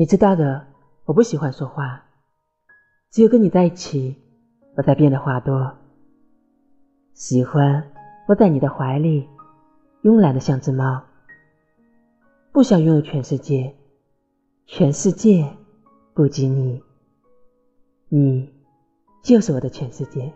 你知道的我不喜欢说话。只有跟你在一起我才变得话多。喜欢窝在你的怀里慵懒的像只猫。不想拥有全世界全世界不及你。你就是我的全世界。